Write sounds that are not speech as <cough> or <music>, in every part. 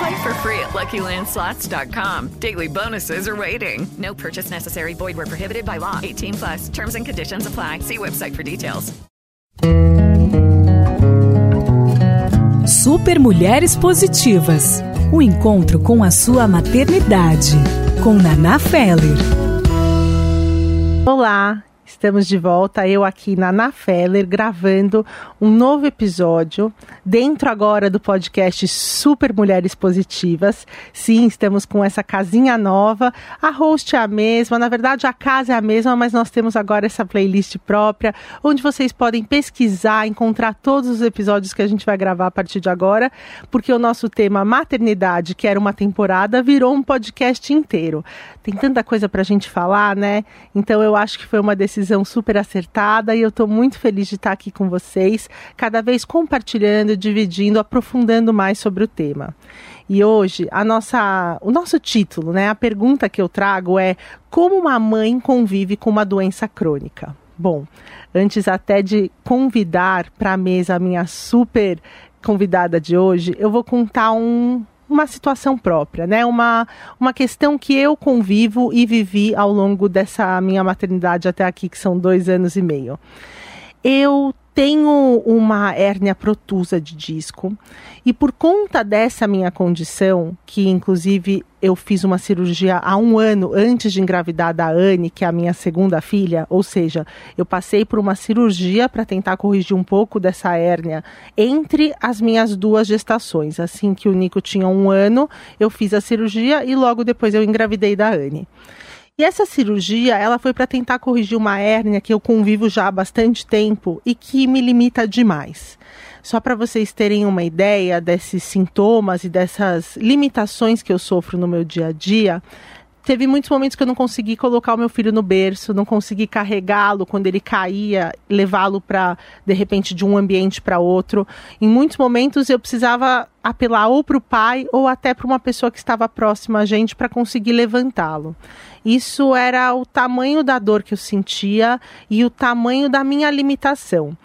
Play for free at LuckyLandSlots.com. Daily bonuses are waiting. No purchase necessary. Void were prohibited by law. 18 plus. Terms and conditions apply. See website for details. Super Mulheres Positivas. O encontro com a sua maternidade. Com Naná Feller. Olá, Estamos de volta, eu aqui na Ana Feller, gravando um novo episódio, dentro agora do podcast Super Mulheres Positivas. Sim, estamos com essa casinha nova, a host é a mesma, na verdade a casa é a mesma, mas nós temos agora essa playlist própria, onde vocês podem pesquisar, encontrar todos os episódios que a gente vai gravar a partir de agora, porque o nosso tema maternidade, que era uma temporada, virou um podcast inteiro. Tem tanta coisa para a gente falar, né? Então eu acho que foi uma decisão decisão super acertada e eu estou muito feliz de estar aqui com vocês, cada vez compartilhando, dividindo, aprofundando mais sobre o tema. E hoje a nossa, o nosso título, né, a pergunta que eu trago é como uma mãe convive com uma doença crônica. Bom, antes até de convidar para a mesa a minha super convidada de hoje, eu vou contar um, uma situação própria, né? Uma, uma questão que eu convivo e vivi ao longo dessa minha maternidade até aqui, que são dois anos e meio. Eu tenho uma hérnia protusa de disco e por conta dessa minha condição, que inclusive eu fiz uma cirurgia há um ano antes de engravidar da Anne, que é a minha segunda filha, ou seja, eu passei por uma cirurgia para tentar corrigir um pouco dessa hérnia entre as minhas duas gestações. Assim que o Nico tinha um ano, eu fiz a cirurgia e logo depois eu engravidei da Anne. E essa cirurgia, ela foi para tentar corrigir uma hérnia que eu convivo já há bastante tempo e que me limita demais. Só para vocês terem uma ideia desses sintomas e dessas limitações que eu sofro no meu dia a dia, teve muitos momentos que eu não consegui colocar o meu filho no berço, não consegui carregá-lo quando ele caía, levá-lo para de repente de um ambiente para outro. Em muitos momentos eu precisava apelar ou para o pai ou até para uma pessoa que estava próxima a gente para conseguir levantá-lo. Isso era o tamanho da dor que eu sentia e o tamanho da minha limitação.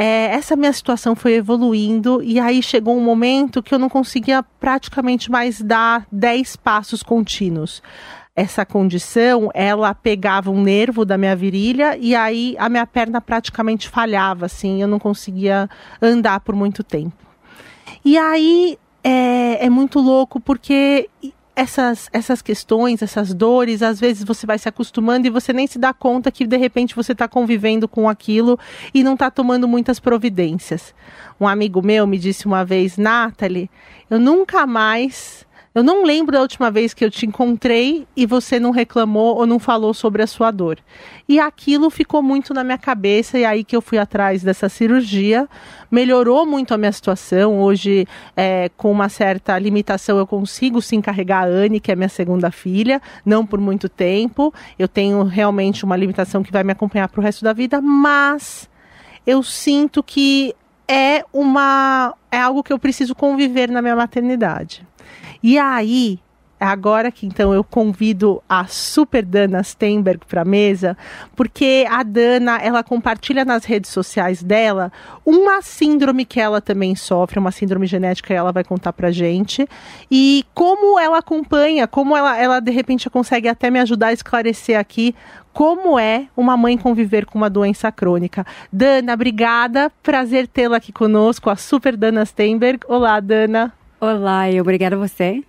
É, essa minha situação foi evoluindo e aí chegou um momento que eu não conseguia praticamente mais dar 10 passos contínuos. Essa condição, ela pegava um nervo da minha virilha e aí a minha perna praticamente falhava, assim, eu não conseguia andar por muito tempo. E aí é, é muito louco porque essas, essas questões, essas dores, às vezes você vai se acostumando e você nem se dá conta que de repente você está convivendo com aquilo e não está tomando muitas providências. Um amigo meu me disse uma vez, Nathalie, eu nunca mais eu não lembro da última vez que eu te encontrei e você não reclamou ou não falou sobre a sua dor. E aquilo ficou muito na minha cabeça e aí que eu fui atrás dessa cirurgia. Melhorou muito a minha situação. Hoje, é, com uma certa limitação, eu consigo sim carregar a Anne, que é minha segunda filha, não por muito tempo. Eu tenho realmente uma limitação que vai me acompanhar para o resto da vida, mas eu sinto que é uma é algo que eu preciso conviver na minha maternidade. E aí, agora que então eu convido a super Dana Steinberg para a mesa, porque a Dana, ela compartilha nas redes sociais dela uma síndrome que ela também sofre, uma síndrome genética ela vai contar pra gente, e como ela acompanha, como ela, ela de repente consegue até me ajudar a esclarecer aqui como é uma mãe conviver com uma doença crônica. Dana, obrigada, prazer tê-la aqui conosco, a super Dana Steinberg. Olá, Dana. Olá e obrigada a você.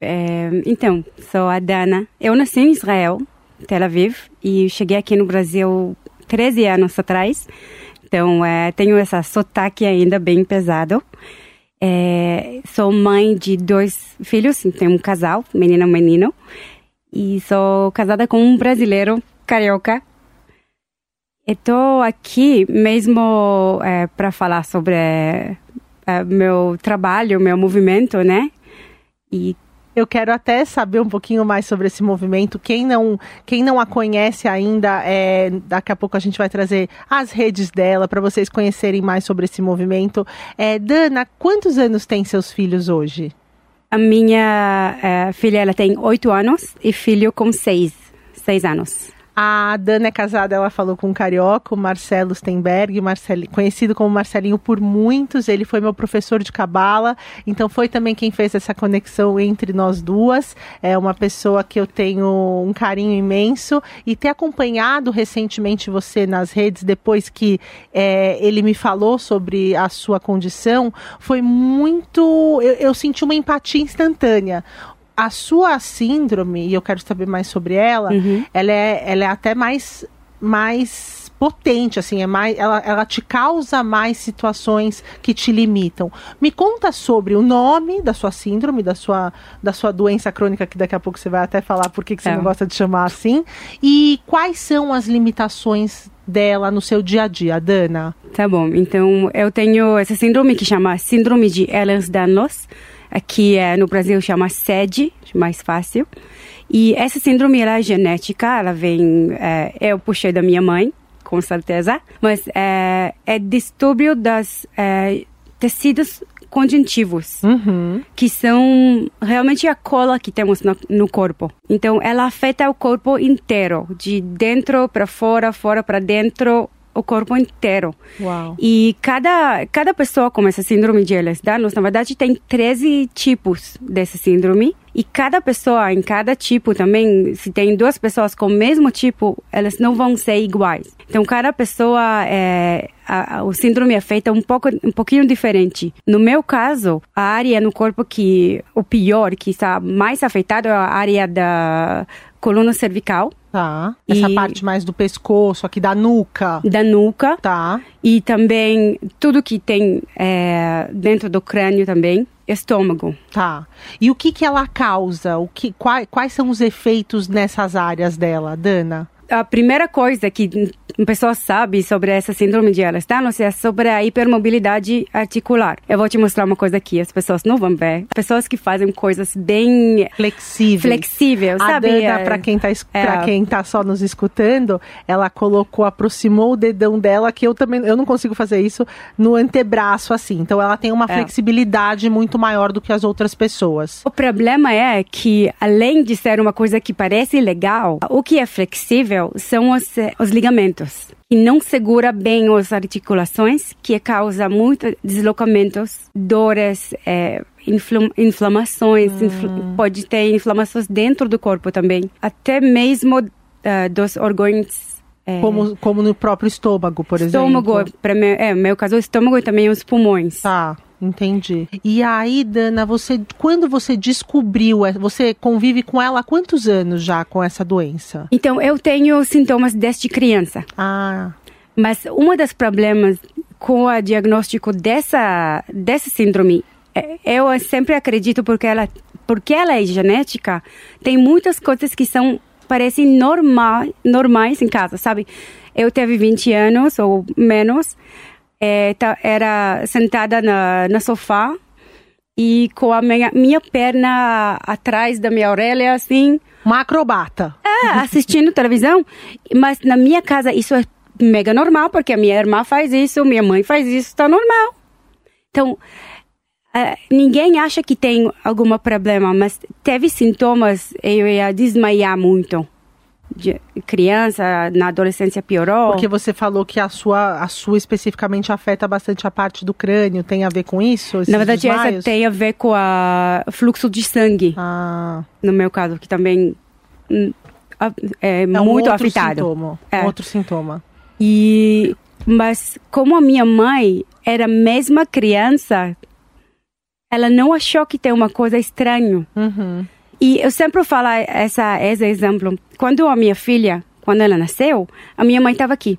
É, então, sou a Dana. Eu nasci em Israel, Tel Aviv, e cheguei aqui no Brasil 13 anos atrás Então, é, tenho essa sotaque ainda bem pesado. É, sou mãe de dois filhos, tenho um casal, menina e menino. E sou casada com um brasileiro carioca. Estou aqui mesmo é, para falar sobre é, meu trabalho, meu movimento, né? E eu quero até saber um pouquinho mais sobre esse movimento. Quem não, quem não a conhece ainda, é, daqui a pouco a gente vai trazer as redes dela para vocês conhecerem mais sobre esse movimento. É, Dana, quantos anos tem seus filhos hoje? A minha é, filha ela tem oito anos e filho com seis, seis anos. A Dana é casada, ela falou com um carioca, o Marcelo Stenberg, conhecido como Marcelinho por muitos. Ele foi meu professor de cabala, então foi também quem fez essa conexão entre nós duas. É uma pessoa que eu tenho um carinho imenso e ter acompanhado recentemente você nas redes depois que é, ele me falou sobre a sua condição foi muito. Eu, eu senti uma empatia instantânea a sua síndrome, e eu quero saber mais sobre ela, uhum. ela, é, ela é até mais, mais potente, assim, é mais, ela, ela te causa mais situações que te limitam. Me conta sobre o nome da sua síndrome, da sua, da sua doença crônica, que daqui a pouco você vai até falar por que, que você é. não gosta de chamar assim, e quais são as limitações dela no seu dia a dia, Dana? Tá bom, então eu tenho essa síndrome que chama Síndrome de Ehlers-Danlos, Aqui é, no Brasil chama SED, mais fácil. E essa síndrome ela é genética, ela vem, é, eu puxei da minha mãe, com certeza, mas é, é distúrbio das é, tecidos conjuntivos, uhum. que são realmente a cola que temos no, no, corpo. Então, ela afeta o corpo inteiro, de dentro para fora, fora para dentro, o corpo inteiro. Uau. E cada, cada pessoa com essa síndrome de Ehlers-Danlos, na verdade, tem 13 tipos dessa síndrome. E cada pessoa, em cada tipo também, se tem duas pessoas com o mesmo tipo, elas não vão ser iguais. Então, cada pessoa, é, a, a, o síndrome é feito um, pouco, um pouquinho diferente. No meu caso, a área no corpo que, o pior, que está mais afetado é a área da coluna cervical. Tá. Essa e parte mais do pescoço, aqui da nuca. Da nuca. Tá. E também tudo que tem é, dentro do crânio também. Estômago. Tá. E o que que ela causa? O que, quais, quais são os efeitos nessas áreas dela, Dana? a primeira coisa que pessoa sabe sobre essa síndrome de Ehlers-Danlos é sobre a hipermobilidade articular. Eu vou te mostrar uma coisa aqui, as pessoas não vão ver. Pessoas que fazem coisas bem flexíveis, a sabe? Dana, para quem tá é. para quem tá só nos escutando, ela colocou, aproximou o dedão dela que eu também eu não consigo fazer isso no antebraço assim. Então ela tem uma é. flexibilidade muito maior do que as outras pessoas. O problema é que além de ser uma coisa que parece legal, o que é flexível são os, os ligamentos. E não segura bem as articulações, que causa muitos deslocamentos, dores, é, inflamações, hum. infl pode ter inflamações dentro do corpo também. Até mesmo uh, dos órgãos é. Como, como no próprio estômago, por estômago, exemplo. Estômago, é, meu caso, o estômago e também os pulmões. Tá. Entendi. E aí, Dana, você quando você descobriu, é, você convive com ela há quantos anos já com essa doença? Então, eu tenho sintomas desde criança. Ah. Mas um dos problemas com o diagnóstico dessa dessa síndrome, é, eu sempre acredito porque ela porque ela é genética, tem muitas coisas que são parecem normal, normais em casa, sabe? Eu tive 20 anos ou menos é, tá, era sentada na, na sofá e com a minha, minha perna atrás da minha orelha, assim. Uma acrobata. É, assistindo televisão. Mas na minha casa isso é mega normal, porque a minha irmã faz isso, minha mãe faz isso, tá normal. Então, Uh, ninguém acha que tem algum problema, mas teve sintomas, eu ia desmaiar muito de criança, na adolescência piorou. Porque você falou que a sua, a sua especificamente afeta bastante a parte do crânio, tem a ver com isso? Na verdade, desmaios? essa tem a ver com o fluxo de sangue. Ah. No meu caso, que também hum, é, é muito um afetado. Sintoma, é. Outro sintoma. E, mas como a minha mãe era a mesma criança, ela não achou que tem uma coisa estranha. Uhum. E eu sempre falo essa, esse exemplo. Quando a minha filha, quando ela nasceu, a minha mãe estava aqui.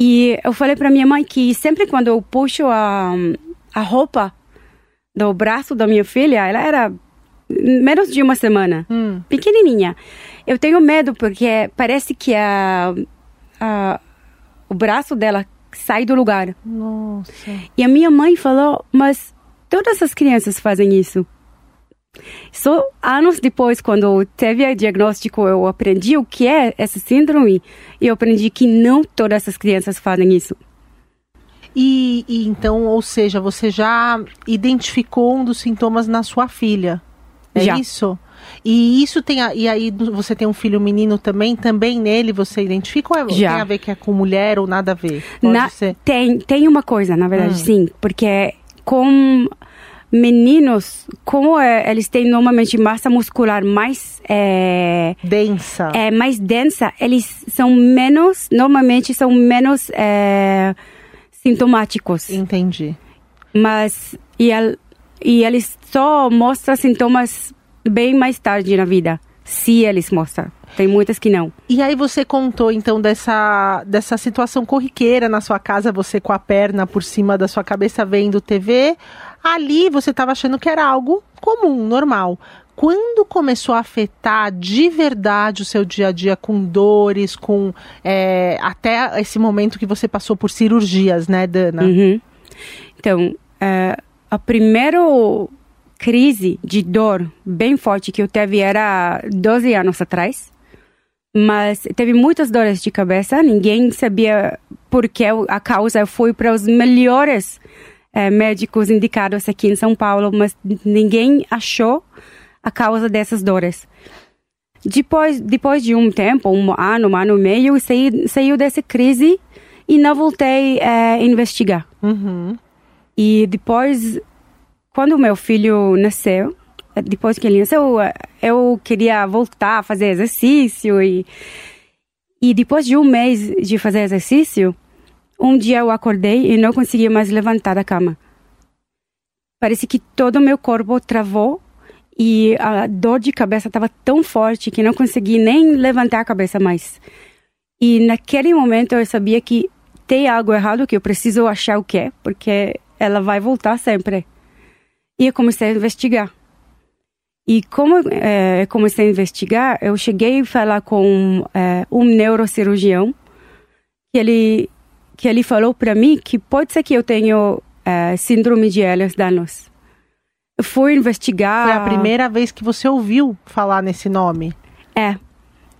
E eu falei para minha mãe que sempre quando eu puxo a, a roupa do braço da minha filha, ela era menos de uma semana, Hum. pequenininha. Eu tenho medo porque parece que a, a, o braço dela sai do lugar. Nossa. E a minha mãe falou, mas todas as crianças fazem isso. Só anos depois, quando teve o diagnóstico, eu aprendi o que é essa síndrome e eu aprendi que não todas as crianças fazem isso. E, e então, ou seja, você já identificou um dos sintomas na sua filha. É Já. isso? E isso tem a, e aí você tem um filho menino também, também nele você identifica ou é, Já. tem a ver que é com mulher ou nada a ver? Pode Na- ser. tem, tem uma coisa, na verdade, Hum. sim, porque com meninos, como é, eles têm normalmente massa muscular mais é, Densa. é mais densa, eles são menos, normalmente são menos é, sintomáticos. Entendi. Mas e, e eles só mostram sintomas bem mais tarde na vida, se eles mostram. Tem muitas que não. E aí você contou então dessa, dessa situação corriqueira na sua casa, você com a perna por cima da sua cabeça vendo TV. Ali você estava achando que era algo comum, normal. Quando começou a afetar de verdade o seu dia a dia com dores, com é, até esse momento que você passou por cirurgias, né, Dana? Uhum. Então, eh, a primeira crise de dor bem forte que eu teve era 12 anos atrás. Mas teve muitas dores de cabeça, ninguém sabia por que a causa. Eu fui para os melhores eh, médicos indicados aqui em São Paulo, mas ninguém achou a causa dessas dores. Depois, depois de um tempo, um ano, um ano e meio, saí, saiu dessa crise e não voltei a investigar. Uhum. E depois, quando meu filho nasceu, eh, depois que ele nasceu, eu queria voltar a fazer exercício e e depois de um mês de fazer exercício, um dia eu acordei e não conseguia mais levantar da cama. Parece que todo o meu corpo travou e a dor de cabeça estava tão forte que não consegui nem levantar a cabeça mais. E naquele momento eu sabia que tem algo errado que eu preciso achar o que é, porque ela vai voltar sempre. E eu comecei a investigar. E como eu comecei a investigar, eu cheguei a falar com eh, um neurocirurgião que ele que ele falou para mim que pode ser que eu tenho eh, síndrome de Ehlers-Danlos. Fui investigar. Foi a primeira vez que você ouviu falar nesse nome. É.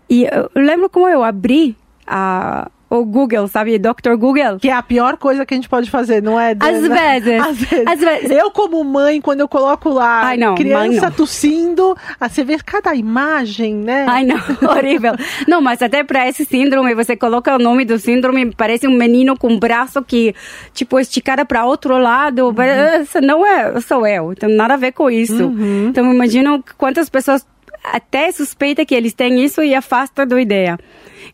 E eu lembro como eu abri a, o Google, sabe? Dr. Google. Que é a pior coisa que a gente pode fazer, não é? Às Dana? vezes. <laughs> Às vezes. Às vezes. Eu, como mãe, quando eu coloco lá Ai, não, criança tossindo, ah, você vê cada imagem, né? Ai, não, <laughs> horrível. Não, mas até para esse síndrome, você coloca o nome do síndrome, parece um menino com um braço que, tipo, esticada para outro lado. Isso não é, sou eu. Então, nada a ver com isso. Então, imagino quantas pessoas até suspeita que eles têm isso e afasta da ideia.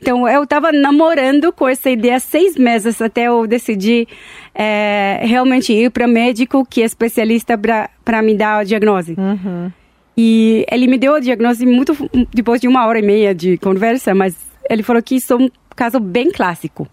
Então, eu estava namorando com essa ideia seis meses até eu decidir eh, realmente ir para médico que é especialista para me dar a diagnose. E ele me deu a diagnose muito depois de uma hora e meia de conversa, mas ele falou que isso é um caso bem clássico.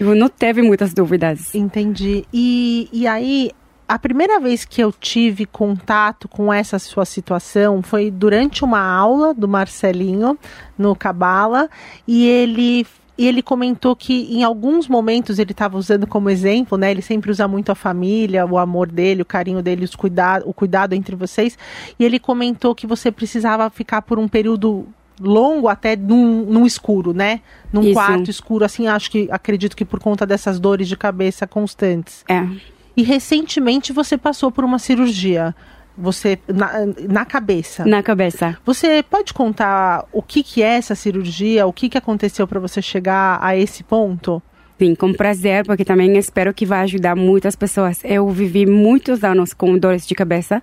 Eu não teve muitas dúvidas. Entendi. E, e aí, a primeira vez que eu tive contato com essa sua situação foi durante uma aula do Marcelinho no Cabala e ele e ele comentou que em alguns momentos ele estava usando como exemplo, né? Ele sempre usa muito a família, o amor dele, o carinho dele, os cuidado, o cuidado entre vocês. E ele comentou que você precisava ficar por um período longo até num, num escuro, né? Num Isso. quarto escuro, assim, acho que acredito que por conta dessas dores de cabeça constantes. É. E recentemente você passou por uma cirurgia. Você na, na cabeça. Na cabeça. Você pode contar o que, que é essa cirurgia, o que, que aconteceu para você chegar a esse ponto? Sim, com prazer, porque também espero que vai ajudar muitas pessoas. Eu vivi muitos anos com dores de cabeça.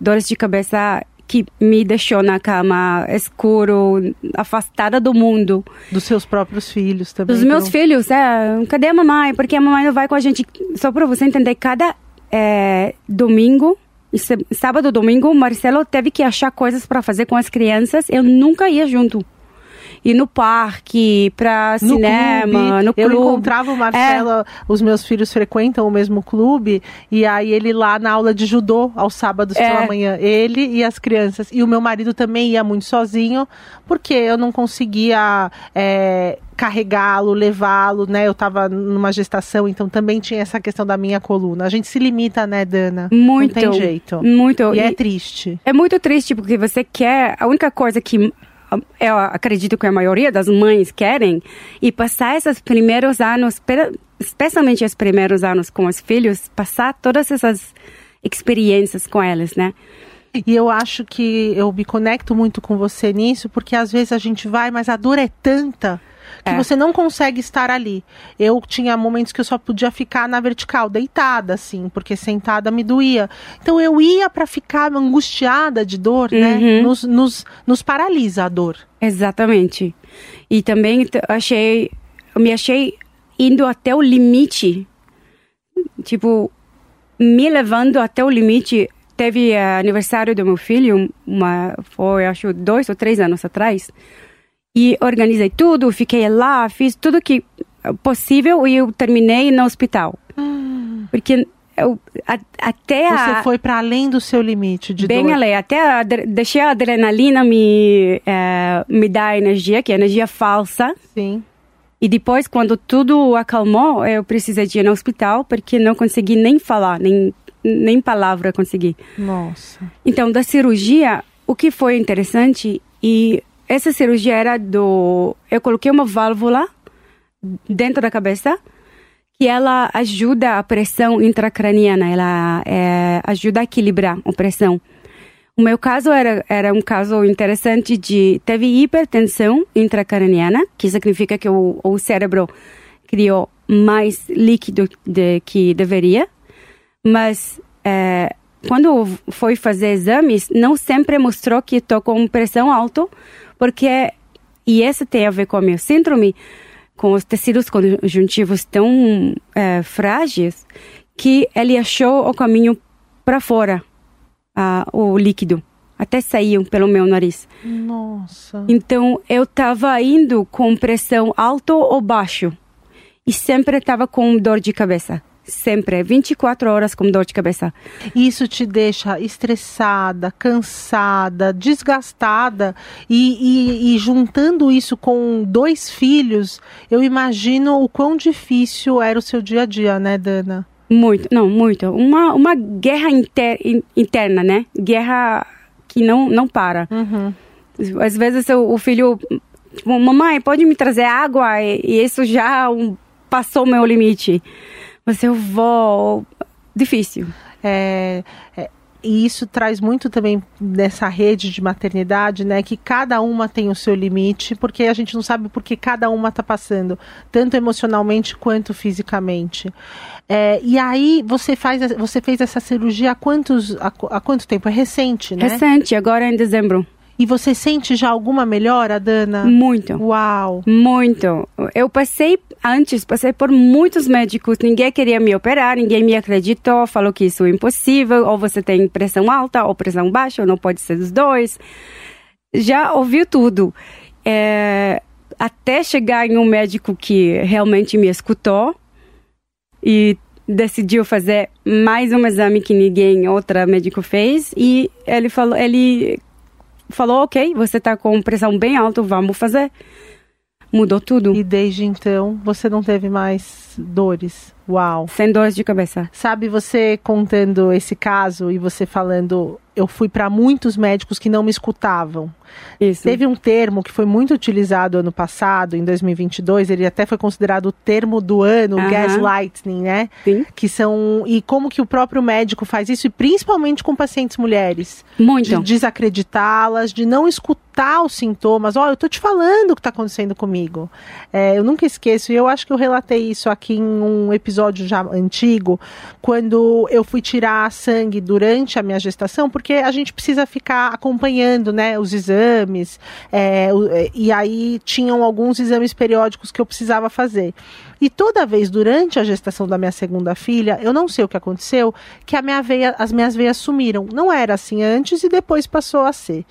Dores de cabeça que me deixou na cama, escuro, afastada do mundo. Dos seus próprios filhos também. Dos meus então. filhos, é, cadê a mamãe? Porque a mamãe não vai com a gente. Só para você entender, cada é, domingo, sábado, domingo, Marcelo teve que achar coisas para fazer com as crianças. Eu nunca ia junto. Ir no parque, para No cinema, clube, no eu clube. encontrava o Marcelo, os meus filhos frequentam o mesmo clube, e aí ele lá na aula de judô, aos sábados É. pela manhã, ele e as crianças. E o meu marido também ia muito sozinho, porque eu não conseguia é, carregá-lo, levá-lo, né? Eu tava numa gestação, então também tinha essa questão da minha coluna. A gente se limita, né, Dana? Muito. Não tem jeito. Muito. E é E- triste. É muito triste porque você quer. A única coisa que eu acredito que a maioria das mães querem e passar esses primeiros anos, especialmente os primeiros anos com os filhos, passar todas essas experiências com eles, né? E eu acho que eu me conecto muito com você nisso, porque às vezes a gente vai, mas a dor é tanta que É. você não consegue estar ali. Eu tinha momentos que eu só podia ficar na vertical, deitada, assim, porque sentada me doía. Então eu ia para ficar angustiada de dor, né? Uhum. Nos, nos, nos paralisa a dor. Exatamente. E também achei, me achei indo até o limite, tipo, me levando até o limite. Teve eh, aniversário do meu filho, uma, foi acho dois ou três anos atrás, e organizei tudo, fiquei lá, fiz tudo que possível e eu terminei no hospital. Porque eu, a- até Você a, foi para além do seu limite de Bem dor. além, até a, deixei a adrenalina me, eh, me dar energia, que é energia falsa. Sim. E depois, quando tudo acalmou, eu precisei de ir no hospital, porque não consegui nem falar, nem, nem palavra consegui. Nossa. Então, da cirurgia, o que foi interessante, e essa cirurgia era do... Eu coloquei uma válvula dentro da cabeça, que ela ajuda a pressão intracraniana, ela eh, ajuda a equilibrar a pressão. O meu caso era, era um caso interessante de... Teve hipertensão intracraniana, que significa que o, o cérebro criou mais líquido de, que deveria, mas eh, quando foi fazer exames, não sempre mostrou que estou com pressão alta, porque, e esse tem a ver com a minha síndrome, com os tecidos conjuntivos tão eh, frágeis, que ele achou o caminho para fora, o líquido, até saiu pelo meu nariz. Nossa. Então, eu estava indo com pressão alta ou baixo. E sempre estava com dor de cabeça. Sempre. 24 horas com dor de cabeça. Isso te deixa estressada, cansada, desgastada e, e- e juntando isso com dois filhos, eu imagino o quão difícil era o seu dia a dia, né, Dana? Muito, não, muito. Uma, uma guerra inter- in- interna, né? Guerra que não, não para. Às vezes o, o filho, mamãe, pode me trazer água? E, e isso já um, passou o meu limite. Mas eu vou. Difícil. É, é, e isso traz muito também nessa rede de maternidade, né? Que cada uma tem o seu limite, porque a gente não sabe por que cada uma está passando, tanto emocionalmente quanto fisicamente. É, e aí você faz, você fez essa cirurgia há quantos, há, há quanto tempo? É recente, né? Recente, agora em dezembro. E você sente já alguma melhora, Dana? Muito. Uau! Muito. Eu passei, antes, passei por muitos médicos, ninguém queria me operar, ninguém me acreditou, falou que isso é impossível, ou você tem pressão alta ou pressão baixa, ou não pode ser dos dois. Já ouvi tudo. É, até chegar em um médico que realmente me escutou e decidiu fazer mais um exame que ninguém outra médico fez e ele falou ele falou ok você está com pressão bem alta vamos fazer mudou tudo E desde então você não teve mais dores. Uau! sem dores de cabeça Sabe, você contando esse caso e você falando, eu fui para muitos médicos que não me escutavam. isso Teve um termo que foi muito utilizado ano passado, em 2022, ele até foi considerado o termo do ano, Aham. gaslighting, né? Sim. Que são e como que o próprio médico faz isso, e principalmente com pacientes mulheres, muito de desacreditá-las, de não escutar os sintomas. Ó, eu tô te falando o que tá acontecendo comigo. É, eu nunca esqueço, e eu acho que eu relatei isso aqui em um episódio já antigo, quando eu fui tirar sangue durante a minha gestação, porque a gente precisa ficar acompanhando, né, os exames, é, e aí tinham alguns exames periódicos que eu precisava fazer. E toda vez durante a gestação da minha segunda filha, eu não sei o que aconteceu, que a minha veia, as minhas veias sumiram. Não era assim antes e depois passou a ser.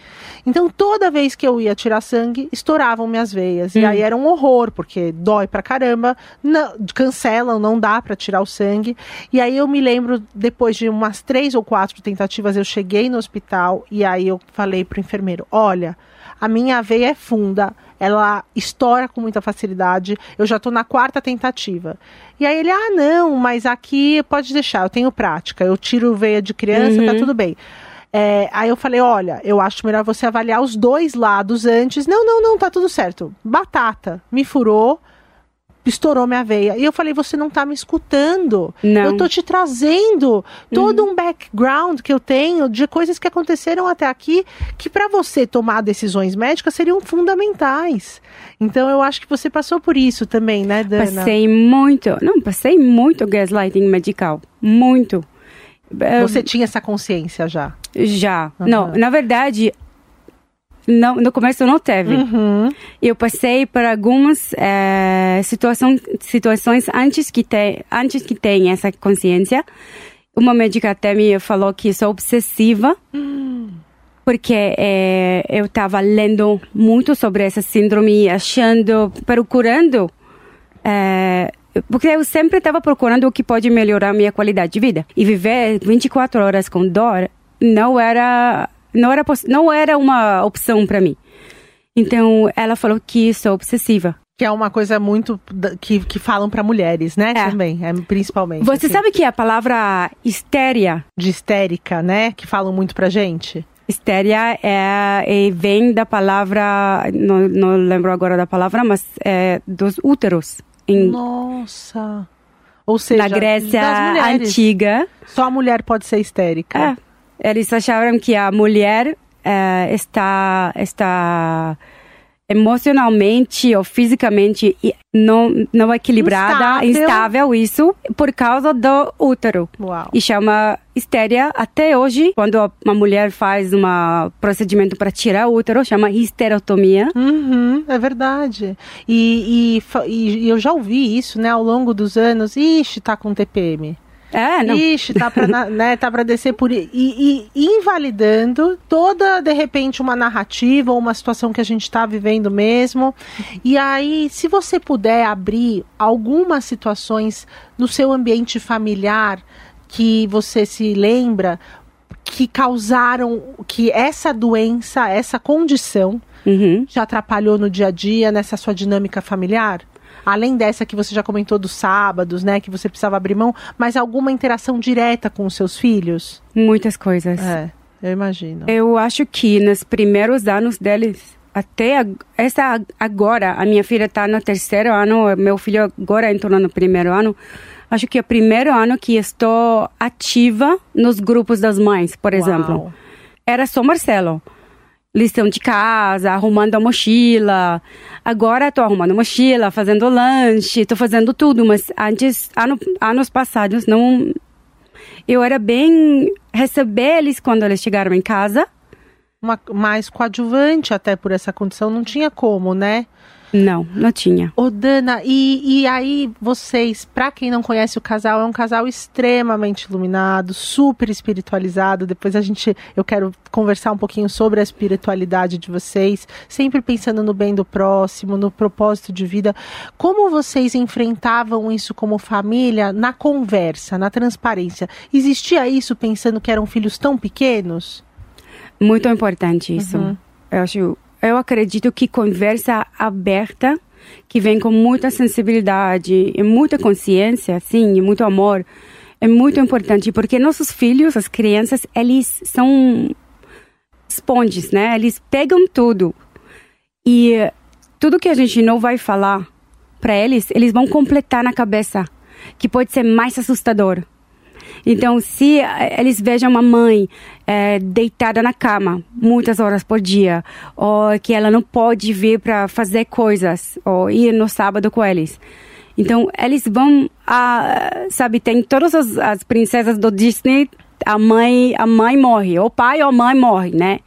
Então, toda vez que eu ia tirar sangue, estouravam minhas veias. E Hum. aí era um horror, porque dói pra caramba, não, cancelam, não dá pra tirar o sangue. E aí eu me lembro, depois de umas três ou quatro tentativas, eu cheguei no hospital e aí eu falei pro enfermeiro: olha, a minha veia é funda, ela estoura com muita facilidade, eu já tô na quarta tentativa. E aí ele, ah, não, mas aqui pode deixar, eu tenho prática, eu tiro veia de criança, tá tudo bem. É, aí eu falei, olha, eu acho melhor você avaliar os dois lados antes. Não, não, não, tá tudo certo. Batata, me furou, estourou minha veia. E eu falei, você não tá me escutando. Não. Eu tô te trazendo todo um background que eu tenho de coisas que aconteceram até aqui que para você tomar decisões médicas seriam fundamentais. Então eu acho que você passou por isso também, né, Dana? Passei muito, não, passei muito gaslighting medical, muito. Você tinha essa consciência já. Já. Não, na verdade, não, no começo não teve. Uhum. Eu passei por algumas eh, situação, situações antes que, te, antes que tenha essa consciência. Uma médica até me falou que sou obsessiva. Porque eh, eu estava lendo muito sobre essa síndrome, achando, procurando. eh, porque eu sempre estava procurando o que pode melhorar a minha qualidade de vida. E viver 24 horas com dor não era, não era, não era uma opção para mim. Então, ela falou que sou obsessiva. Que é uma coisa muito que, que falam pra mulheres, né? É. Também, é, principalmente. Você assim, sabe que a palavra histéria, De histérica, né? Que falam muito pra gente. histéria é, é- vem da palavra, não, não lembro agora da palavra, mas é dos úteros. Em, Nossa. Ou seja, na Grécia antiga, Só a mulher pode ser histérica. é, eles achavam que a mulher é, está, está emocionalmente ou fisicamente não, não equilibrada, Instável. instável, isso, por causa do útero. Uau. E chama histéria até hoje, quando uma mulher faz um procedimento para tirar o útero, chama histerotomia. Uhum, é verdade. E, e- e eu já ouvi isso, né, ao longo dos anos. Ixi, tá com TPM. É, não. Ixi, tá pra, né, tá pra descer por. E, e invalidando toda, de repente, uma narrativa ou uma situação que a gente tá vivendo mesmo. E aí, se você puder abrir algumas situações no seu ambiente familiar que você se lembra que causaram que essa doença, essa condição Uhum. te atrapalhou no dia a dia nessa sua dinâmica familiar? Além dessa que você já comentou dos sábados, né, que você precisava abrir mão, mas alguma interação direta com os seus filhos? Muitas coisas. É, eu imagino. Eu acho que nos primeiros anos deles, até ag- essa agora, a minha filha está no terceiro ano, meu filho agora entrou no primeiro ano. Acho que é o primeiro ano que estou ativa nos grupos das mães, por exemplo. Uau. Era só Marcelo. Lição de casa, arrumando a mochila. Agora estou arrumando a mochila, fazendo lanche, estou fazendo tudo. Mas antes, ano, anos passados, não. Eu era bem receber eles quando eles chegaram em casa. Uma, mais coadjuvante até por essa condição, não tinha como, né? Não, não tinha. Ô, Dana, e, e aí vocês, pra quem não conhece o casal, é um casal extremamente iluminado, super espiritualizado. Depois a gente, eu quero conversar um pouquinho sobre a espiritualidade de vocês, sempre pensando no bem do próximo, no propósito de vida. Como vocês enfrentavam isso como família na conversa, na transparência? Existia isso pensando que eram filhos tão pequenos? Muito importante isso. Eu acho, eu acredito que conversa aberta, que vem com muita sensibilidade e muita consciência, assim, e muito amor, é muito importante porque nossos filhos, as crianças, eles são esponjas, né? Eles pegam tudo e tudo que a gente não vai falar para eles, eles vão completar na cabeça, que pode ser mais assustador. Então, se eh, eles vejam uma mãe eh, deitada na cama muitas horas por dia, ou que ela não pode vir para fazer coisas, ou ir no sábado com eles. Então, eles vão, ah, sabe, tem todas as, as princesas do Disney, a mãe, a mãe morre, ou o pai ou a mãe morre, né?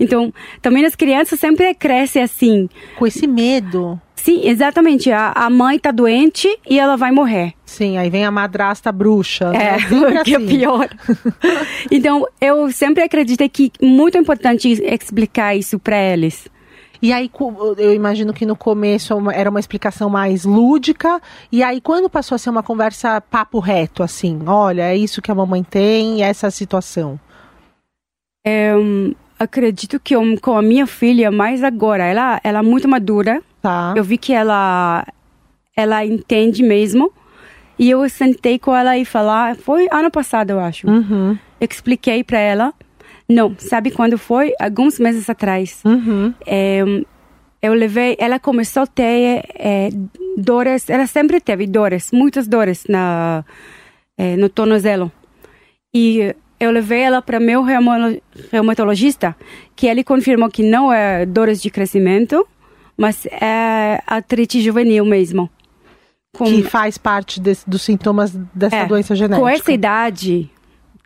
Então, também as crianças sempre crescem assim. Com esse medo. Sim, exatamente. A, a mãe tá doente e ela vai morrer. Sim, aí vem a madrasta bruxa. É, <laughs> né? Que é assim. pior. <laughs> então, eu sempre acreditei que é muito importante explicar isso para eles. E aí, eu imagino que no começo uma- era uma explicação mais lúdica. E aí, quando passou a ser uma conversa papo reto, assim, olha, é isso que a mamãe tem, essa situação. É, hum, acredito que eu, com a minha filha, mais agora, ela, ela é muito madura. Tá. Eu vi que ela, ela entende mesmo. E eu sentei com ela e falar, foi ano passado, eu acho. Uhum. Eu expliquei para ela. Não, sabe quando foi? Alguns meses atrás. Uhum. É, eu levei, ela começou a ter é, dores, ela sempre teve dores, muitas dores na, é, no tornozelo. E eu levei ela para meu reumatologista, que ele confirmou que não é dores de crescimento, mas é artrite juvenil mesmo. Com- Que faz parte desse- dos sintomas dessa é, doença genética. Com essa idade,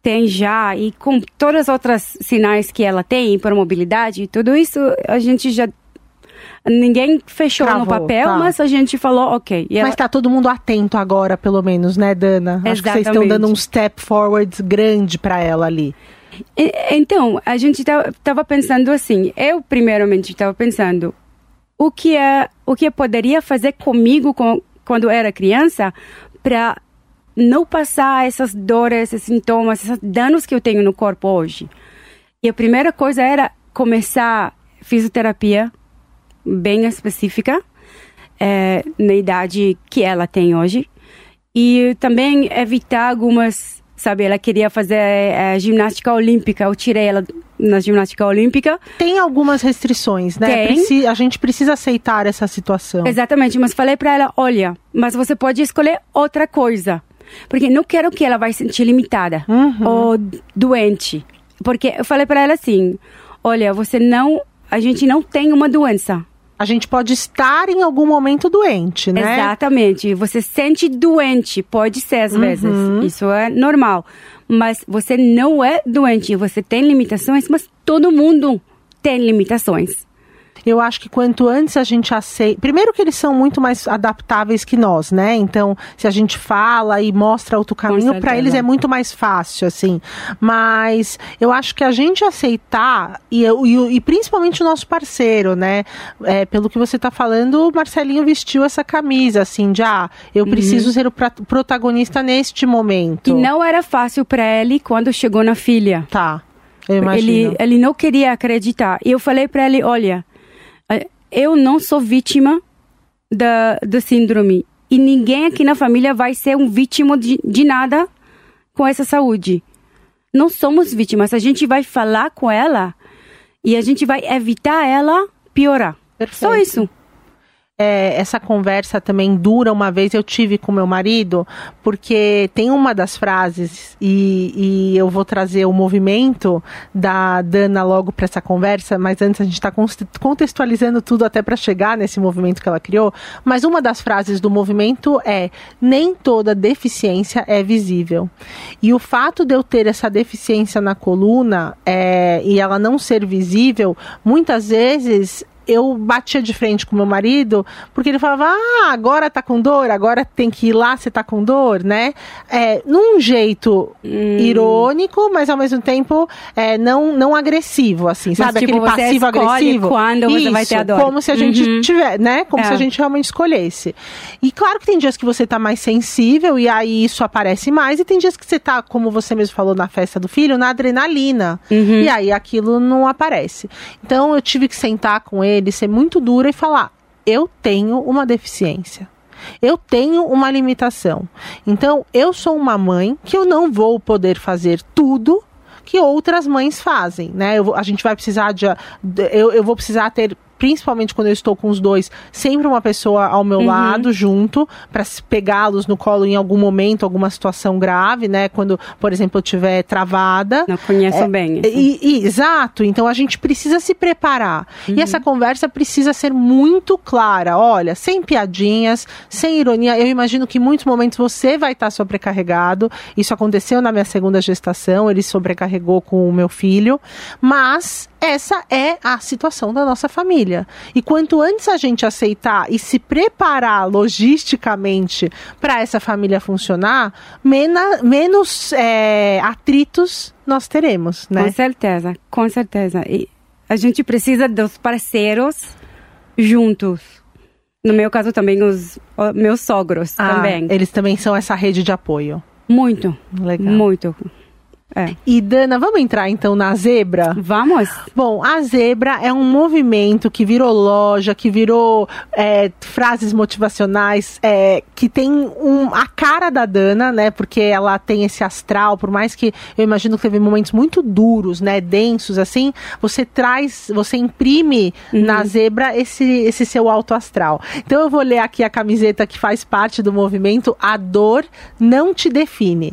tem já, e com todas as outras sinais que ela tem, por mobilidade, tudo isso a gente já. Ninguém fechou no Travou, papel, tá. mas a gente falou, ok. Ela- Mas tá todo mundo atento agora, pelo menos, né, Dana? Acho que vocês estão Exatamente. dando um step forward grande pra ela ali. Então, a gente estava pensando assim, eu primeiramente estava pensando, o que é, o que eu poderia fazer comigo com- quando era criança para não passar essas dores, esses sintomas, esses danos que eu tenho no corpo hoje. E a primeira coisa era começar fisioterapia bem específica, eh, na idade que ela tem hoje. E também evitar algumas, sabe, ela queria fazer eh, ginástica olímpica, eu tirei ela na ginástica olímpica. Tem algumas restrições, né? Preci- a gente precisa aceitar essa situação. Exatamente, mas falei para ela, olha, mas você pode escolher outra coisa. Porque não quero que ela vai se sentir limitada ou doente. Porque eu falei para ela assim, olha, você não, a gente não tem uma doença. A gente pode estar em algum momento doente, né? Exatamente. Você sente doente, pode ser às vezes. Isso é normal. Mas você não é doente. Você tem limitações, mas todo mundo tem limitações. Eu acho que quanto antes a gente aceita. Primeiro que eles são muito mais adaptáveis que nós, né? Então, se a gente fala e mostra outro caminho, para eles é muito mais fácil, assim. Mas eu acho que a gente aceitar, e, e, e principalmente o nosso parceiro, né? É, pelo que você tá falando, o Marcelinho vestiu essa camisa, assim, de ah, eu preciso ser o protagonista neste momento. Uhum. E não era fácil para ele quando chegou na filha. Tá. Eu imagino. Ele, ele não queria acreditar. E eu falei para ele, olha, eu não sou vítima da, da síndrome. E ninguém aqui na família vai ser um vítima de, de nada com essa saúde. Não somos vítimas. A gente vai falar com ela e a gente vai evitar ela piorar. Só Perfeito. isso. É, essa conversa também dura uma vez eu tive com meu marido, porque tem uma das frases, e, e eu vou trazer o movimento da Dana logo para essa conversa, mas antes a gente está contextualizando tudo até para chegar nesse movimento que ela criou. Mas uma das frases do movimento é: nem toda deficiência é visível. E o fato de eu ter essa deficiência na coluna é, e ela não ser visível, muitas vezes eu batia de frente com meu marido, porque ele falava, ah, agora tá com dor, agora tem que ir lá, você tá com dor, né? É, num jeito irônico, mas ao mesmo tempo é, não, não agressivo, assim, sabe? tipo, Aquele você passivo-agressivo. escolhe quando você vai ter a dor. Como se a gente Uhum. tiver, né? Como É. se a gente realmente escolhesse. E claro que tem dias que você tá mais sensível e aí isso aparece mais, e tem dias que você tá, como você mesmo falou na festa do filho, na adrenalina. Uhum. E aí aquilo não aparece. Então eu tive que sentar com ele, ser muito dura e falar: eu tenho uma deficiência. Eu tenho uma limitação. Então, eu sou uma mãe que eu não vou poder fazer tudo que outras mães fazem, né? Eu a gente vai precisar de- eu, eu vou precisar ter principalmente quando eu estou com os dois, sempre uma pessoa ao Uhum. meu lado junto para pegá-los no colo em algum momento, alguma situação grave, né? Quando, por exemplo, eu estiver travada. Não conheço bem. assim. E- e- exato, então a gente precisa se preparar. Uhum. E essa conversa precisa ser muito clara. Olha, sem piadinhas, sem ironia. Eu imagino que em muitos momentos você vai estar sobrecarregado. Isso aconteceu na minha segunda gestação, ele sobrecarregou com o meu filho. Mas essa é a situação da nossa família. E quanto antes a gente aceitar e se preparar logisticamente para essa família funcionar, mena, menos é, atritos nós teremos, né? Com certeza, com certeza. E a gente precisa dos parceiros juntos. No meu caso também os, meus sogros Ah, também. Eles também são essa rede de apoio. Muito, Legal. muito. É. E Dana, vamos entrar então na zebra? Vamos? Bom, a Zebra é um movimento que virou loja, que virou é, frases motivacionais, é, que tem um, a cara da Dana, né? Porque ela tem esse astral, por mais que eu imagino que teve momentos muito duros, né? Densos, assim, você traz, você imprime na Zebra esse, esse seu alto astral. Então eu vou ler aqui a camiseta que faz parte do movimento A Dor Não Te Define.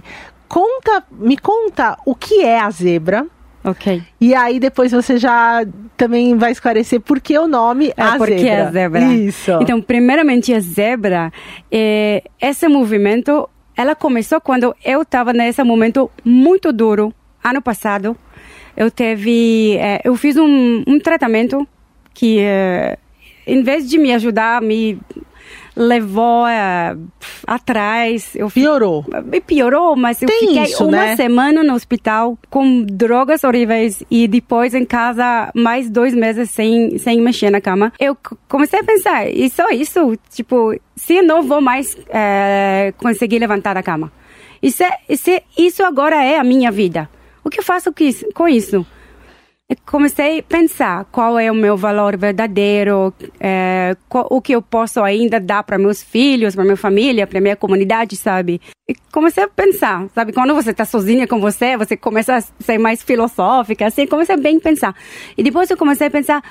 Conta, me conta o que é a zebra. Ok. E aí depois você já também vai esclarecer por que o nome É a porque zebra. a zebra. Isso. Então, primeiramente, a zebra, é, esse movimento, ela começou quando eu estava nesse momento muito duro, ano passado. Eu teve, é, eu fiz um, um tratamento que, é, em vez de me ajudar, me levou é, atrás. Eu Piorou. me piorou, mas eu Tem fiquei isso, uma né? semana no hospital com drogas horríveis e depois em casa mais dois meses sem, sem mexer na cama. Eu comecei a pensar, e só isso, tipo, se eu não vou mais eh, conseguir levantar da cama. E se, e se isso agora é a minha vida, o que eu faço com isso? Comecei a pensar qual é o meu valor verdadeiro, é, qual- o que eu posso ainda dar para meus filhos, para minha família, para minha comunidade, sabe? E comecei a pensar, sabe? Quando você está sozinha com você, você começa a ser mais filosófica, assim, comecei a bem pensar. E depois eu comecei a pensar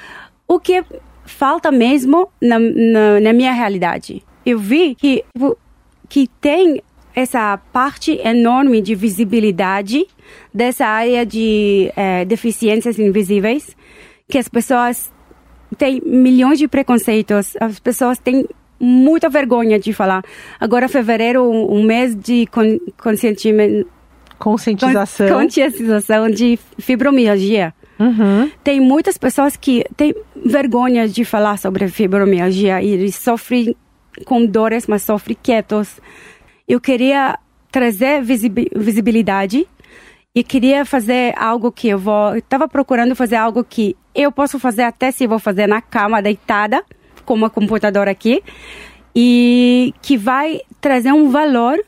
o que falta mesmo na, na, na minha realidade. Eu vi que, tipo, que tem essa parte enorme de visibilidade dessa área de eh, deficiências invisíveis, que as pessoas têm milhões de preconceitos, as pessoas têm muita vergonha de falar. Agora, fevereiro, um, mês de con conscientimento, Conscientização. conscientização de fibromialgia. Uhum. Tem muitas pessoas que têm vergonha de falar sobre fibromialgia e eles sofrem com dores, mas sofrem quietos. Eu queria trazer visibi- visibilidade e queria fazer algo que eu vou. Estava procurando fazer algo que eu posso fazer até se vou fazer na cama deitada, com uma computadora aqui, e que vai trazer um valor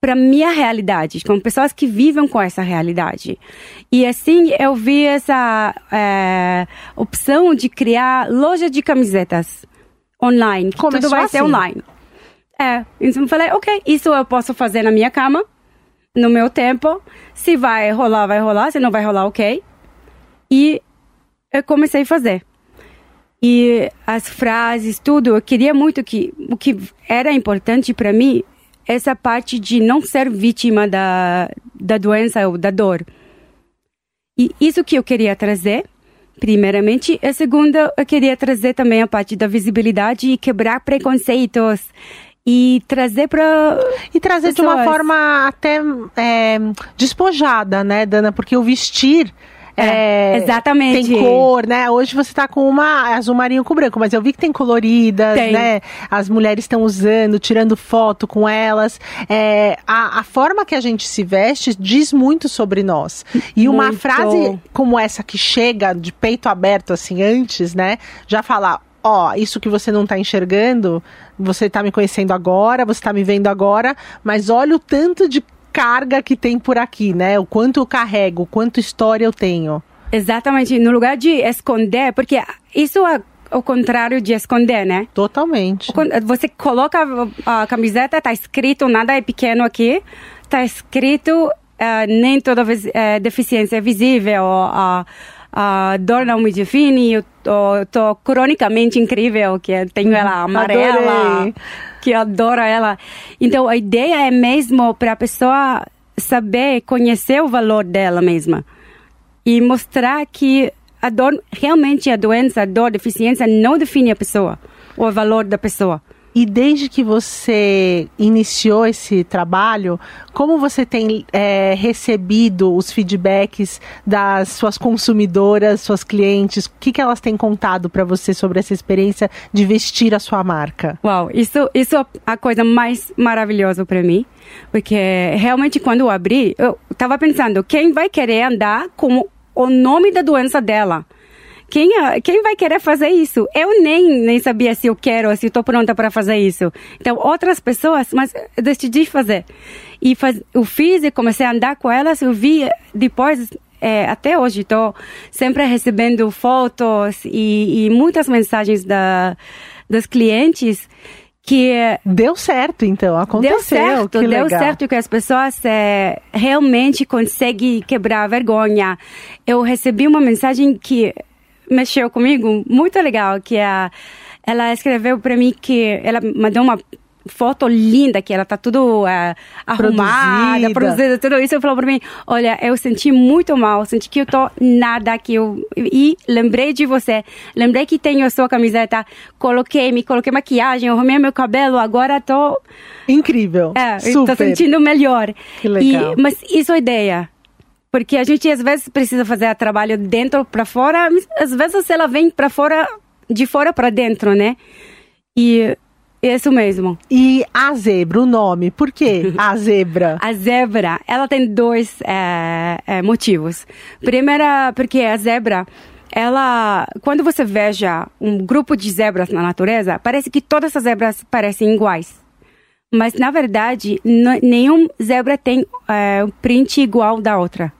para minha realidade, com pessoas que vivem com essa realidade. E assim eu vi essa eh, opção de criar loja de camisetas online. Começou tudo vai ser assim? online. É, então eu falei, ok, isso eu posso fazer na minha cama, no meu tempo. Se vai rolar, vai rolar. Se não vai rolar, ok. E eu comecei a fazer. E as frases, tudo, eu queria muito que o que era importante para mim essa parte de não ser vítima da, da doença ou da dor. E isso que eu queria trazer, primeiramente. A segunda, eu queria trazer também a parte da visibilidade e quebrar preconceitos e trazer para E trazer de uma Pessoas. forma até é, despojada, né, Dana? Porque o vestir. É, é, exatamente. Tem cor, né? Hoje você tá com uma azul marinho com branco, mas eu vi que tem coloridas, Tem. né? As mulheres estão usando, tirando foto com elas. É, a, a forma que a gente se veste diz muito sobre nós. E uma Muito. frase como essa que chega de peito aberto assim antes, né? Já falar, ó, isso que você não tá enxergando, você tá me conhecendo agora, você tá me vendo agora, mas olha o tanto de carga que tem por aqui, né? O quanto eu carrego, o quanto história eu tenho. Exatamente, no lugar de esconder, porque isso é o contrário de esconder, né? Totalmente. Você coloca a, camiseta, tá escrito, nada é pequeno aqui, tá escrito, eh, nem toda vez, eh, deficiência é visível, ou a, a dor não me define, eu tô, tô cronicamente incrível, que tenho ela amarela, Adorei. que eu adoro ela. Então, a ideia é mesmo para a pessoa saber, conhecer o valor dela mesma e mostrar que a dor, realmente a doença, a dor, a deficiência não define a pessoa, o valor da pessoa. E desde que você iniciou esse trabalho, como você tem é, recebido os feedbacks das suas consumidoras, suas clientes? O que, que elas têm contado para você sobre essa experiência de vestir a sua marca? Uau, isso, isso é a coisa mais maravilhosa para mim. Porque realmente quando eu abri, eu estava pensando, quem vai querer andar com o nome da doença dela? Quem, quem vai querer fazer isso? Eu nem, nem sabia se eu quero, se estou pronta para fazer isso. Então, outras pessoas, mas eu decidi fazer. E faz, eu fiz e comecei a andar com elas, eu vi depois, é, até hoje, estou sempre recebendo fotos e, e muitas mensagens da, das clientes que deu certo então aconteceu deu certo que deu legal. certo que as pessoas é, realmente conseguem quebrar a vergonha eu recebi uma mensagem que mexeu comigo, muito legal, que a, ela escreveu para mim que ela mandou uma foto linda, que ela tá tudo uh, arrumada, produzida. produzida, tudo isso. Ela falou para mim, olha, eu senti muito mal, senti que eu tô nada, que eu... E lembrei de você, lembrei que tenho a sua camiseta, coloquei, me coloquei maquiagem, arrumei meu cabelo, agora tô... Incrível, é, super. tô sentindo melhor. Que legal. E, mas isso é ideia. Porque a gente às vezes precisa fazer trabalho dentro para fora, às vezes ela vem para fora, de fora para dentro, né? E é isso mesmo. E a zebra, o nome, por que a <laughs> zebra? a zebra, ela tem dois é, é, motivos. Primeira, porque a zebra, ela, quando você veja um grupo de zebras na natureza, parece que todas as zebras parecem iguais. Mas na verdade, nenhum zebra tem é, um print igual da outra.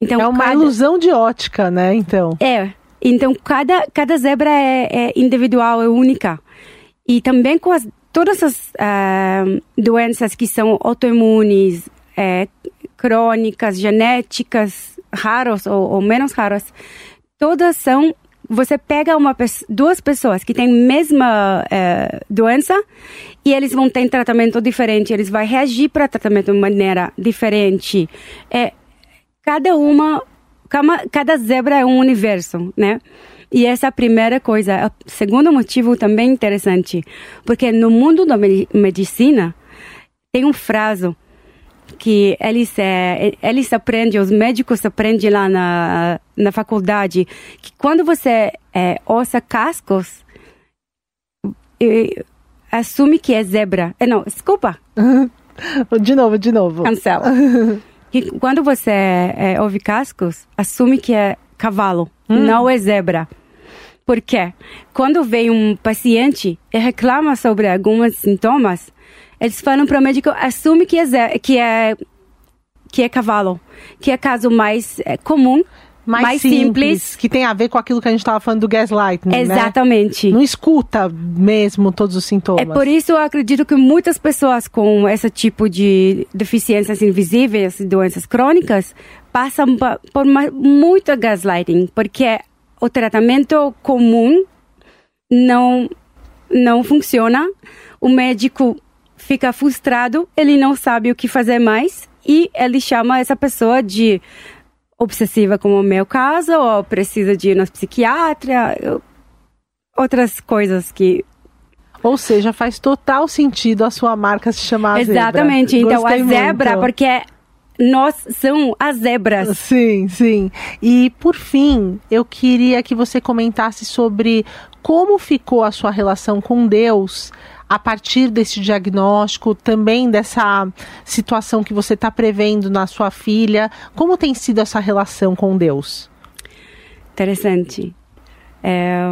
Então, é uma cada... ilusão de ótica, né? Então. É. Então, cada, cada zebra é, é individual, é única. E também com as, todas as uh, doenças que são autoimunes, é, crônicas, genéticas, raros ou, ou, menos raras, todas são. Você pega uma, duas pessoas que têm a mesma uh, doença e eles vão ter tratamento diferente, eles vão reagir para tratamento de maneira diferente. É, cada uma, cada, zebra é um universo, né? E essa é a primeira coisa. O segundo motivo também interessante, porque no mundo da medicina tem um frase que eles, é, eles aprendem, os médicos aprendem lá na, na faculdade, que quando você é, ossa cascos, assume que é zebra. Não, desculpa. <laughs> de novo, de novo. Cancela. <laughs> que quando você é, ouve cascos, assume que é cavalo, hum. não é zebra. Por quê? Quando vem um paciente e reclama sobre alguns sintomas, eles falam para o médico, assume que é, que é, que é cavalo, que é caso mais é, comum, mais, mais simples, simples, Que tem a ver com aquilo que a gente estava falando do gaslighting, né? Exatamente. Não escuta mesmo todos os sintomas. É por isso eu acredito que muitas pessoas com esse tipo de deficiências invisíveis, doenças crônicas, passam por muito gaslighting, porque o tratamento comum não, não funciona, o médico fica frustrado, ele não sabe o que fazer mais e ele chama essa pessoa de obsessiva, como o meu caso, ou precisa de ir no psiquiatra, outras coisas que ou seja, faz total sentido a sua marca se chamar Exatamente. Zebra. Então, a zebra, muito. porque nós são as zebras. Sim, sim. E por fim, eu queria que você comentasse sobre como ficou a sua relação com Deus a partir desse diagnóstico, também dessa situação que você está prevendo na sua filha, como tem sido essa relação com Deus? Interessante. É,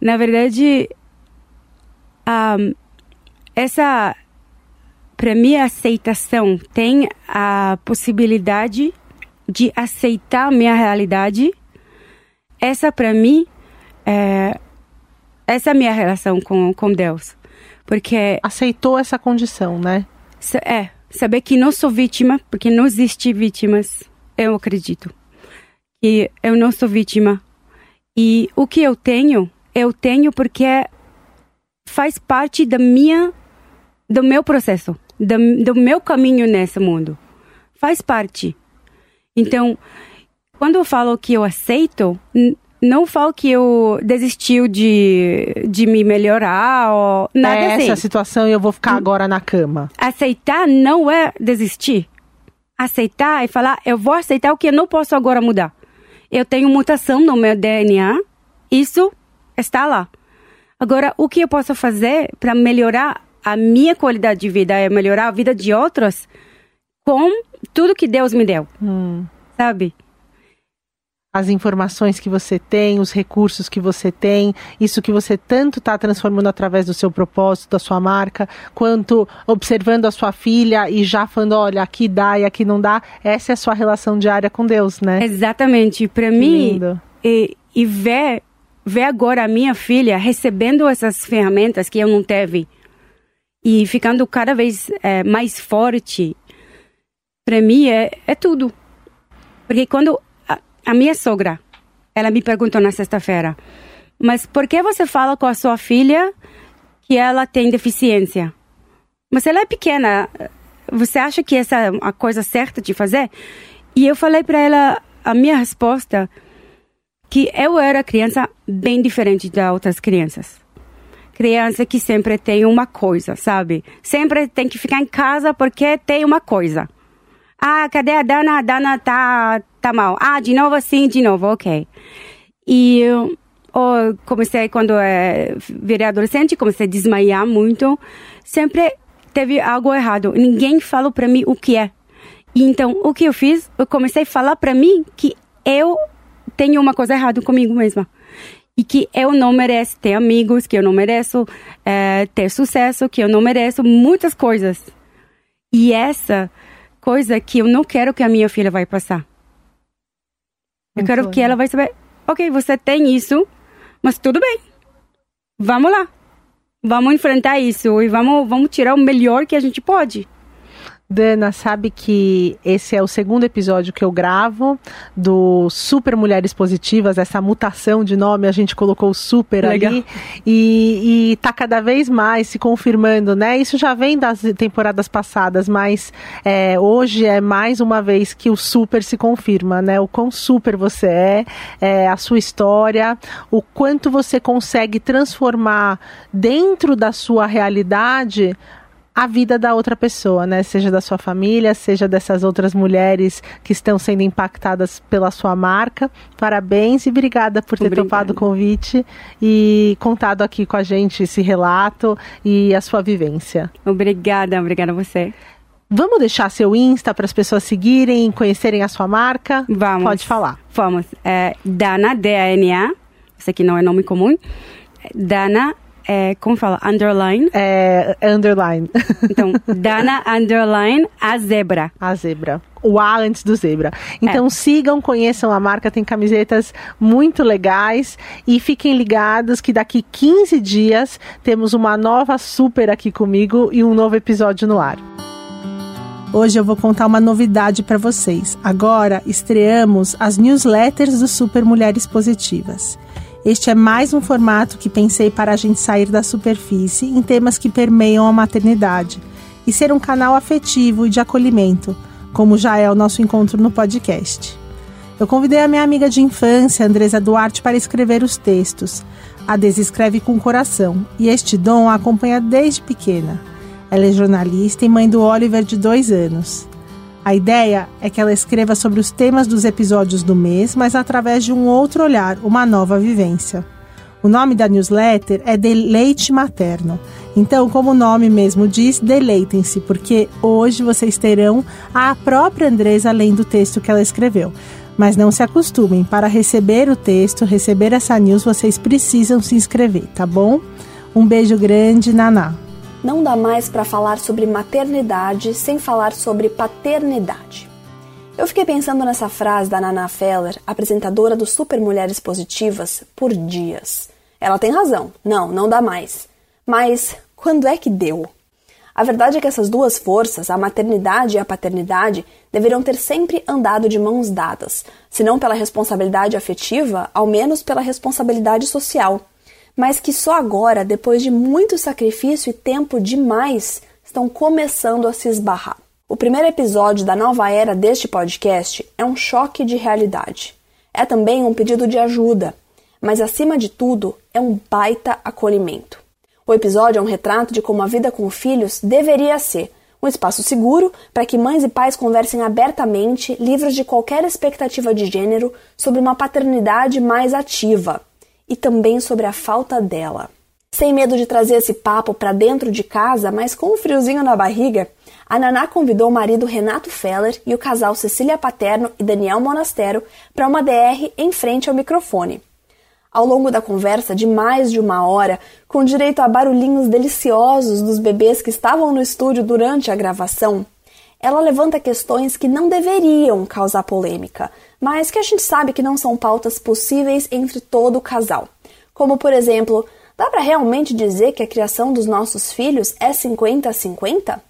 na verdade, um, essa para mim a aceitação tem a possibilidade de aceitar a minha realidade. Essa para mim é, essa é a minha relação com, com Deus. Porque. Aceitou essa condição, né? É. Saber que não sou vítima, porque não existe vítimas, eu acredito. Que eu não sou vítima. E o que eu tenho, eu tenho porque faz parte da minha. do meu processo, do, do meu caminho nesse mundo. Faz parte. Então, quando eu falo que eu aceito, não falo que eu desistiu de, de me melhorar ou nada é assim. essa situação e eu vou ficar agora na cama. Aceitar não é desistir. Aceitar é falar, eu vou aceitar o que eu não posso agora mudar. Eu tenho mutação no meu DNA, isso está lá. Agora, o que eu posso fazer para melhorar a minha qualidade de vida e melhorar a vida de outros com tudo que Deus me deu? Sabe? As informações que você tem, os recursos que você tem, isso que você tanto está transformando através do seu propósito, da sua marca, quanto observando a sua filha e já falando, olha, aqui dá e aqui não dá. Essa é a sua relação diária com Deus, né? Exatamente. Para mim, lindo. e, e ver, ver agora a minha filha recebendo essas ferramentas que eu não teve e ficando cada vez eh, mais forte, para mim é, é tudo. Porque quando a, minha sogra, ela me perguntou na sexta-feira, mas por que você fala com a sua filha que ela tem deficiência? Mas ela é pequena, você acha que essa é a coisa certa de fazer? E eu falei para ela a minha resposta que eu era criança bem diferente das outras crianças. Criança que sempre tem uma coisa, sabe? Sempre tem que ficar em casa porque tem uma coisa. Ah, cadê a Dana? A Dana tá, tá mal. Ah, de novo assim, de novo, ok. E eu oh, comecei, quando eu virei adolescente, comecei a desmaiar muito. Sempre teve algo errado. Ninguém falou pra mim o que é. E então, o que eu fiz? Eu comecei a falar pra mim que eu tenho uma coisa errada comigo mesma. E que eu não mereço ter amigos, que eu não mereço eh, ter sucesso, que eu não mereço muitas coisas. E essa coisa que eu não quero que a minha filha vai passar. Eu quero que ela vai saber, ok, você tem isso, mas tudo bem. Vamos lá. Vamos enfrentar isso e vamos, vamos tirar o melhor que a gente pode. Dana, sabe que esse é o segundo episódio que eu gravo do Super Mulheres Positivas, essa mutação de nome, a gente colocou o super Legal. ali e, e tá cada vez mais se confirmando, né? Isso já vem das temporadas passadas, mas é, hoje é mais uma vez que o super se confirma, né? O quão super você é, é, a sua história, o quanto você consegue transformar dentro da sua realidade a vida da outra pessoa, né? Seja da sua família, seja dessas outras mulheres que estão sendo impactadas pela sua marca. Parabéns e obrigada por ter Obrigada. topado o convite e contado aqui com a gente esse relato e a sua vivência. Obrigada, obrigada a você. Vamos deixar seu Insta para as pessoas seguirem, conhecerem a sua marca? Vamos. Pode falar. Vamos. É, Dana, D-A-N-A. Isso aqui não é nome comum. Dana, é, como fala? Underline. É, underline. <laughs> Então, Dana, underline, a zebra. A zebra. O A antes do zebra. Então sigam, conheçam a marca, tem camisetas muito legais e fiquem ligados que daqui 15 dias temos uma nova super aqui comigo e um novo episódio no ar. Hoje eu vou contar uma novidade para vocês. Agora estreamos as newsletters do Super Mulheres Positivas. Este é mais um formato que pensei para a gente sair da superfície em temas que permeiam a maternidade e ser um canal afetivo e de acolhimento, como já é o nosso encontro no podcast. Eu convidei a minha amiga de infância, Andresa Duarte, para escrever os textos. A Desi escreve com coração e este dom a acompanha desde pequena. Ela é jornalista e mãe do Oliver de dois anos. A ideia é que ela escreva sobre os temas dos episódios do mês, mas através de um outro olhar, uma nova vivência. O nome da newsletter é Deleite Materno. Então, como o nome mesmo diz, deleitem-se, porque hoje vocês terão a própria Andresa lendo o texto que ela escreveu. Mas não se acostumem, para receber o texto, receber essa news, vocês precisam se inscrever, tá bom? Um beijo grande, Naná. Não dá mais para falar sobre maternidade sem falar sobre paternidade. Eu fiquei pensando nessa frase da Nana Feller, apresentadora do Super Mulheres Positivas, por dias. Ela tem razão, não, não dá mais. Mas quando é que deu? A verdade é que essas duas forças, a maternidade e a paternidade, deveriam ter sempre andado de mãos dadas, se não pela responsabilidade afetiva, ao menos pela responsabilidade social mas que só agora, depois de muito sacrifício e tempo demais, estão começando a se esbarrar. O primeiro episódio da nova era deste podcast é um choque de realidade. É também um pedido de ajuda. mas acima de tudo, é um baita acolhimento. O episódio é um retrato de como a vida com filhos deveria ser. Um espaço seguro para que mães e pais conversem abertamente, livres de qualquer expectativa de gênero, sobre uma paternidade mais ativa e também sobre a falta dela. Sem medo de trazer esse papo para dentro de casa, mas com um friozinho na barriga, a Naná convidou o marido Renato Feller e o casal Cecília Paterno e Daniel Monastero para uma DR em frente ao microfone. Ao longo da conversa de mais de uma hora, com direito a barulhinhos deliciosos dos bebês que estavam no estúdio durante a gravação, ela levanta questões que não deveriam causar polêmica, mas que a gente sabe que não são pautas possíveis entre todo o casal. Como, por exemplo, dá para realmente dizer que a criação dos nossos filhos é 50 a 50?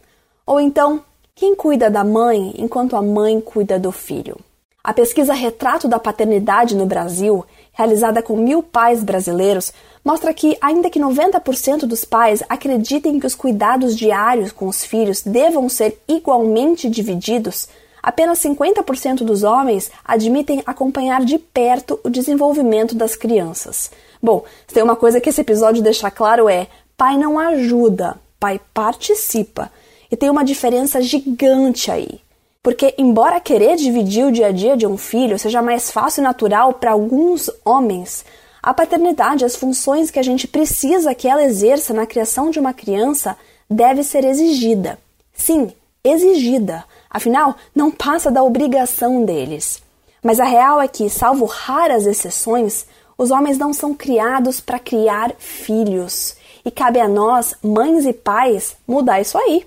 Ou então, quem cuida da mãe enquanto a mãe cuida do filho? A pesquisa Retrato da Paternidade no Brasil realizada com mil pais brasileiros, mostra que, ainda que 90% dos pais acreditem que os cuidados diários com os filhos devam ser igualmente divididos, apenas 50% dos homens admitem acompanhar de perto o desenvolvimento das crianças. Bom, se tem uma coisa que esse episódio deixa claro é: pai não ajuda, pai participa. E tem uma diferença gigante aí. Porque, embora querer dividir o dia a dia de um filho seja mais fácil e natural para alguns homens, a paternidade, as funções que a gente precisa que ela exerça na criação de uma criança, deve ser exigida. Sim, exigida. Afinal, não passa da obrigação deles. Mas a real é que, salvo raras exceções, os homens não são criados para criar filhos. E cabe a nós, mães e pais, mudar isso aí.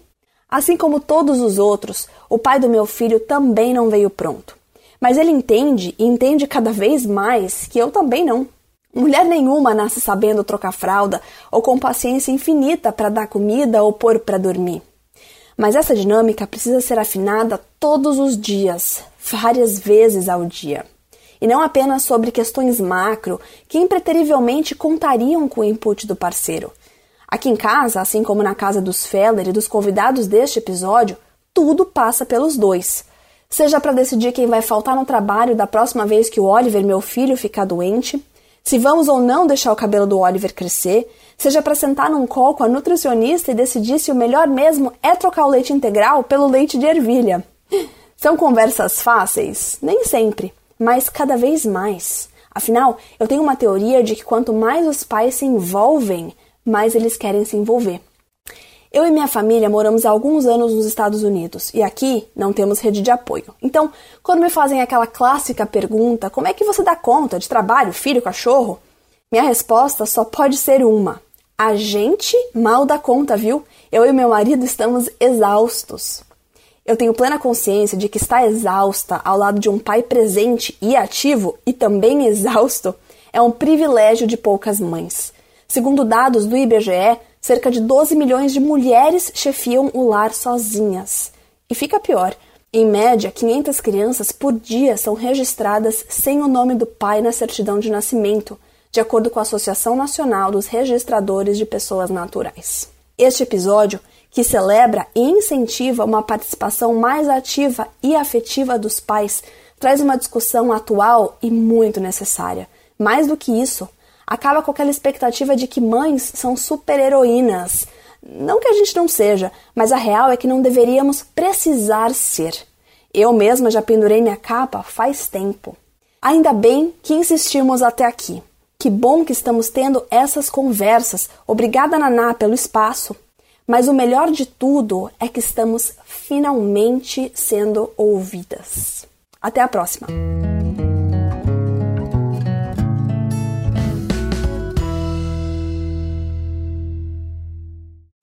Assim como todos os outros, o pai do meu filho também não veio pronto. Mas ele entende e entende cada vez mais que eu também não. Mulher nenhuma nasce sabendo trocar fralda ou com paciência infinita para dar comida ou pôr para dormir. Mas essa dinâmica precisa ser afinada todos os dias, várias vezes ao dia. E não apenas sobre questões macro que impreterivelmente contariam com o input do parceiro, Aqui em casa, assim como na casa dos Feller e dos convidados deste episódio, tudo passa pelos dois. Seja para decidir quem vai faltar no trabalho da próxima vez que o Oliver, meu filho, ficar doente, se vamos ou não deixar o cabelo do Oliver crescer, seja para sentar num call com a nutricionista e decidir se o melhor mesmo é trocar o leite integral pelo leite de ervilha. <laughs> São conversas fáceis? Nem sempre, mas cada vez mais. Afinal, eu tenho uma teoria de que quanto mais os pais se envolvem, mais eles querem se envolver. Eu e minha família moramos há alguns anos nos Estados Unidos e aqui não temos rede de apoio. Então, quando me fazem aquela clássica pergunta: como é que você dá conta de trabalho, filho, cachorro? Minha resposta só pode ser uma: a gente mal dá conta, viu? Eu e meu marido estamos exaustos. Eu tenho plena consciência de que estar exausta ao lado de um pai presente e ativo e também exausto é um privilégio de poucas mães. Segundo dados do IBGE, cerca de 12 milhões de mulheres chefiam o lar sozinhas. E fica pior: em média, 500 crianças por dia são registradas sem o nome do pai na certidão de nascimento, de acordo com a Associação Nacional dos Registradores de Pessoas Naturais. Este episódio, que celebra e incentiva uma participação mais ativa e afetiva dos pais, traz uma discussão atual e muito necessária. Mais do que isso, acaba com aquela expectativa de que mães são super-heroínas. Não que a gente não seja, mas a real é que não deveríamos precisar ser. Eu mesma já pendurei minha capa faz tempo. Ainda bem que insistimos até aqui. Que bom que estamos tendo essas conversas. Obrigada, Naná, pelo espaço. Mas o melhor de tudo é que estamos finalmente sendo ouvidas. Até a próxima!